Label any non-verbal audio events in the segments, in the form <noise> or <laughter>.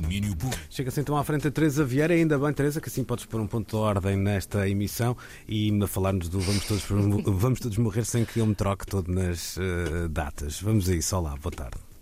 domínio público. Chega-se então à frente a Teresa Vieira, ainda bem, Teresa, que assim podes pôr um ponto de ordem nesta emissão e a falar-nos do Vamos Todos, <laughs> vamos todos Morrer sem que eu me troque todo nas uh, datas. Vamos a isso, olá, boa tarde.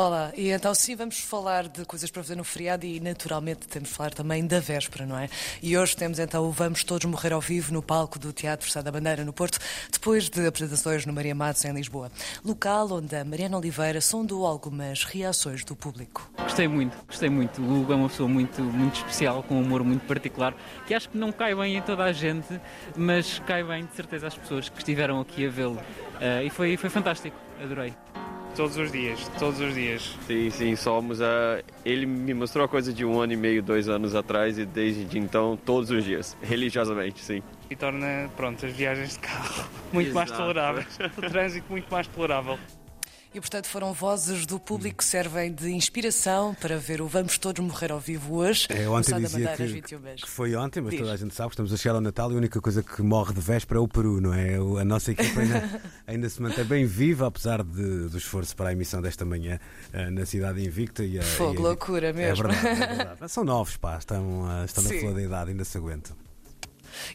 Olá, e então sim, vamos falar de coisas para fazer no feriado e naturalmente temos de falar também da véspera, não é? E hoje temos então o Vamos Todos Morrer ao Vivo no palco do Teatro Sá da Bandeira, no Porto, depois de apresentações no Maria Matos, em Lisboa. Local onde a Mariana Oliveira sondou algumas reações do público. Gostei muito, gostei muito. O Hugo é uma pessoa muito, muito especial, com um humor muito particular, que acho que não cai bem em toda a gente, mas cai bem de certeza às pessoas que estiveram aqui a vê-lo. Uh, e foi, foi fantástico, adorei. Todos os dias, todos os dias. Sim, sim, somos. Uh, ele me mostrou a coisa de um ano e meio, dois anos atrás e desde então, todos os dias, religiosamente, sim. E torna, pronto, as viagens de carro <laughs> muito Exato. mais toleráveis. O trânsito muito mais tolerável. E, portanto, foram vozes do público que servem de inspiração para ver o Vamos Todos Morrer ao Vivo hoje. É, ontem dizia que, que, foi ontem, mas Diz. toda a gente sabe que estamos a chegar ao Natal e a única coisa que morre de véspera é o Peru, não é? A nossa equipa ainda, <laughs> ainda se mantém bem viva, apesar de, do esforço para a emissão desta manhã uh, na cidade invicta. E, Fogo, e, loucura mesmo. É verdade, é <laughs> verdade. São novos, pá, estão, uh, estão na flor da idade, ainda se aguentam.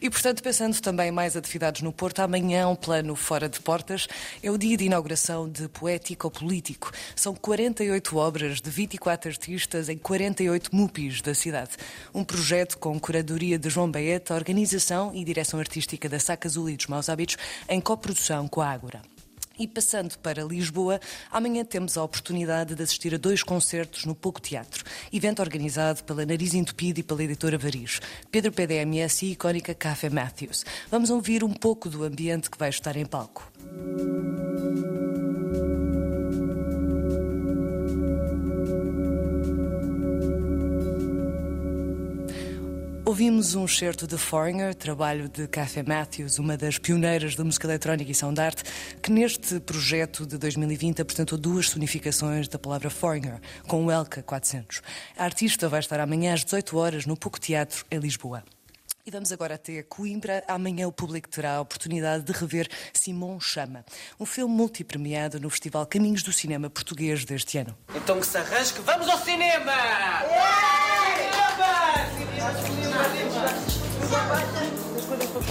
E, portanto, pensando também mais atividades no Porto, amanhã um plano fora de portas é o dia de inauguração de Poético Político. São 48 obras de 24 artistas em 48 MUPIs da cidade. Um projeto com curadoria de João Baeta, organização e direção artística da Saca Azul e dos Maus Hábitos, em coprodução com a Ágora. E passando para Lisboa, amanhã temos a oportunidade de assistir a dois concertos no Pouco Teatro, evento organizado pela Nariz Entupido e pela editora Varis, Pedro PDMS e icónica Café Matthews. Vamos ouvir um pouco do ambiente que vai estar em palco. Ouvimos um certo de Foreigner, trabalho de Cathy Matthews, uma das pioneiras da música eletrónica e sound art, que neste projeto de 2020 apresentou duas sonificações da palavra Foreigner, com o Elka 400. A artista vai estar amanhã às 18 horas no Pouco Teatro, em Lisboa. E vamos agora até Coimbra. Amanhã o público terá a oportunidade de rever Simão Chama, um filme multipremiado no Festival Caminhos do Cinema Português deste ano. Então que se arrasque, vamos ao cinema! Yeah!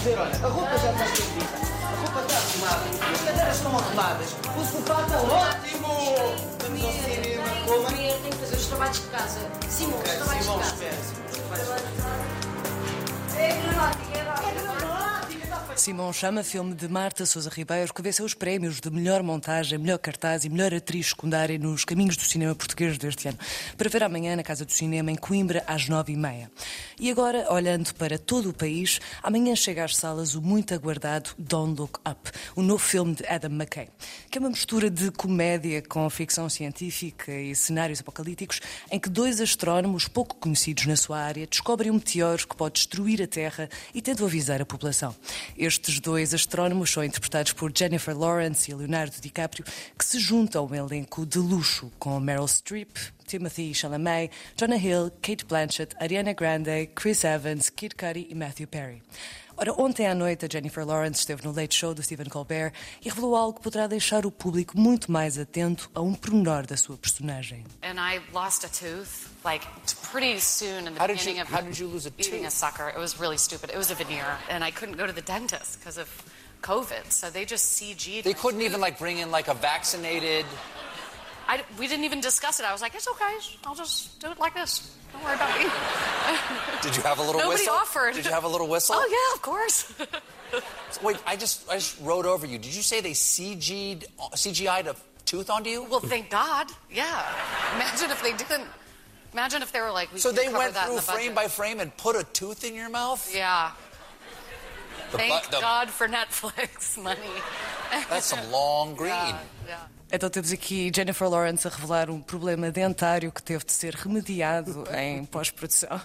Fazer, olha, a roupa já está estendida, a roupa está arrumada, as cadeiras estão arrumadas, o sofá está ótimo! Vamos ao cinema. Primeiro tenho que fazer os trabalhos de casa. Simão, os trabalhos de casa. Simão, espera, É dramático, é dramático. Simão Chama, filme de Marta Sousa Ribeiro, que venceu os prémios de melhor montagem, melhor cartaz e melhor atriz secundária nos caminhos do cinema português deste ano. Para ver amanhã na Casa do Cinema, em Coimbra, às nove e meia. E agora, olhando para todo o país, amanhã chega às salas o muito aguardado Don't Look Up, o novo filme de Adam McKay, que é uma mistura de comédia com ficção científica e cenários apocalípticos, em que dois astrónomos pouco conhecidos na sua área descobrem um meteoro que pode destruir a Terra e tentam avisar a população. Estes dois astrónomos são interpretados por Jennifer Lawrence e Leonardo DiCaprio, que se juntam a um elenco de luxo com Meryl Streep, Timothy Chalamet, Jonah Hill, Kate Blanchett, Ariana Grande, Chris Evans, Kid Cudi e Matthew Perry. Ora, ontem à noite a Jennifer Lawrence esteve no Late Show do Stephen Colbert e revelou algo que poderá deixar o público muito mais atento a um pormenor da sua personagem. And I lost a tooth like pretty soon in the how beginning you, of how did you lose a eating tooth? a sucker. It was really stupid. It was a veneer, and I couldn't go to the dentist because of COVID. So they just CG'd. They couldn't even like bring in like a vaccinated. I, we didn't even discuss it. I was like, it's okay. I'll just do it like this. Don't worry about me. <laughs> Did you have a little Nobody whistle? offered. Did you have a little whistle? Oh yeah, of course. <laughs> Wait, I just I just wrote over you. Did you say they CG'd CGI'd a tooth onto you? Well, thank God. Yeah. Imagine if they didn't. Imagine if they were like, we so they went that through the frame budget. by frame and put a tooth in your mouth. Yeah. The Thank bu- the- God for Netflix <laughs> money. That's some long green. Yeah, yeah. Então temos aqui Jennifer Lawrence a revelar um problema dentário que teve de ser remediado em pós-produção.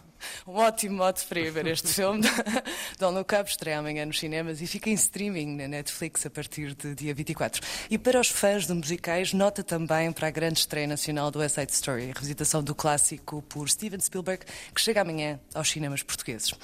Um ótimo modo para ver este filme. <laughs> Don't Look Up estreia amanhã nos cinemas e fica em streaming na Netflix a partir de dia 24. E para os fãs de musicais, nota também para a grande estreia nacional do West Side Story, a revisitação do clássico por Steven Spielberg, que chega amanhã aos cinemas portugueses.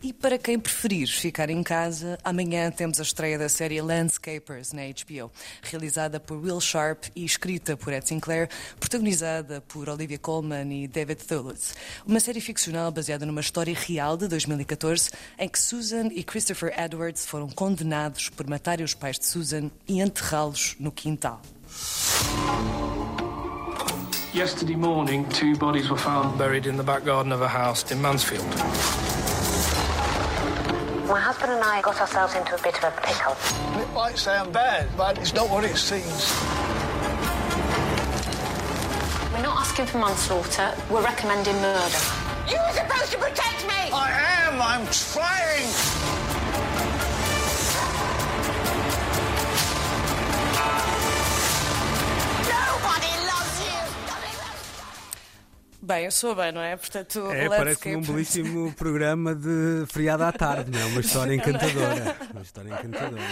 E para quem preferir ficar em casa, amanhã temos a estreia da série Landscapers na HBO, realizada por Will Sharp Sharp e escrita por Ed Sinclair, protagonizada por Olivia Colman e David Thewlis. Uma série ficcional baseada numa história real de 2014 em que Susan e Christopher Edwards foram condenados por matarem os pais de Susan e enterrá-los no quintal. Yesterday morning, two bodies were found buried in the back garden of a house in Mansfield. My husband and I got ourselves into a bit of a pickle. It might sound bad, but it's not what it seems. Asking for manslaughter, we're recommending murder. You were supposed to protect me! I am, I'm trying! Bem, eu sou bem, não é? Portanto, é, parece um belíssimo programa de feriado à tarde, não é? Uma história <laughs> encantadora. Uma história encantadora.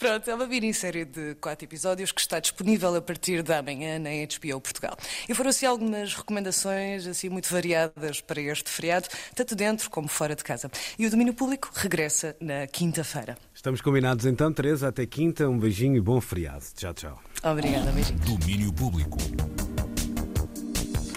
Pronto, é uma minissérie de quatro episódios que está disponível a partir da manhã na HBO Portugal. E foram assim algumas recomendações assim muito variadas para este feriado, tanto dentro como fora de casa. E o domínio público regressa na quinta-feira. Estamos combinados então, Teresa, até quinta. Um beijinho e bom feriado. Tchau, tchau. Obrigada, beijinho. Domínio público.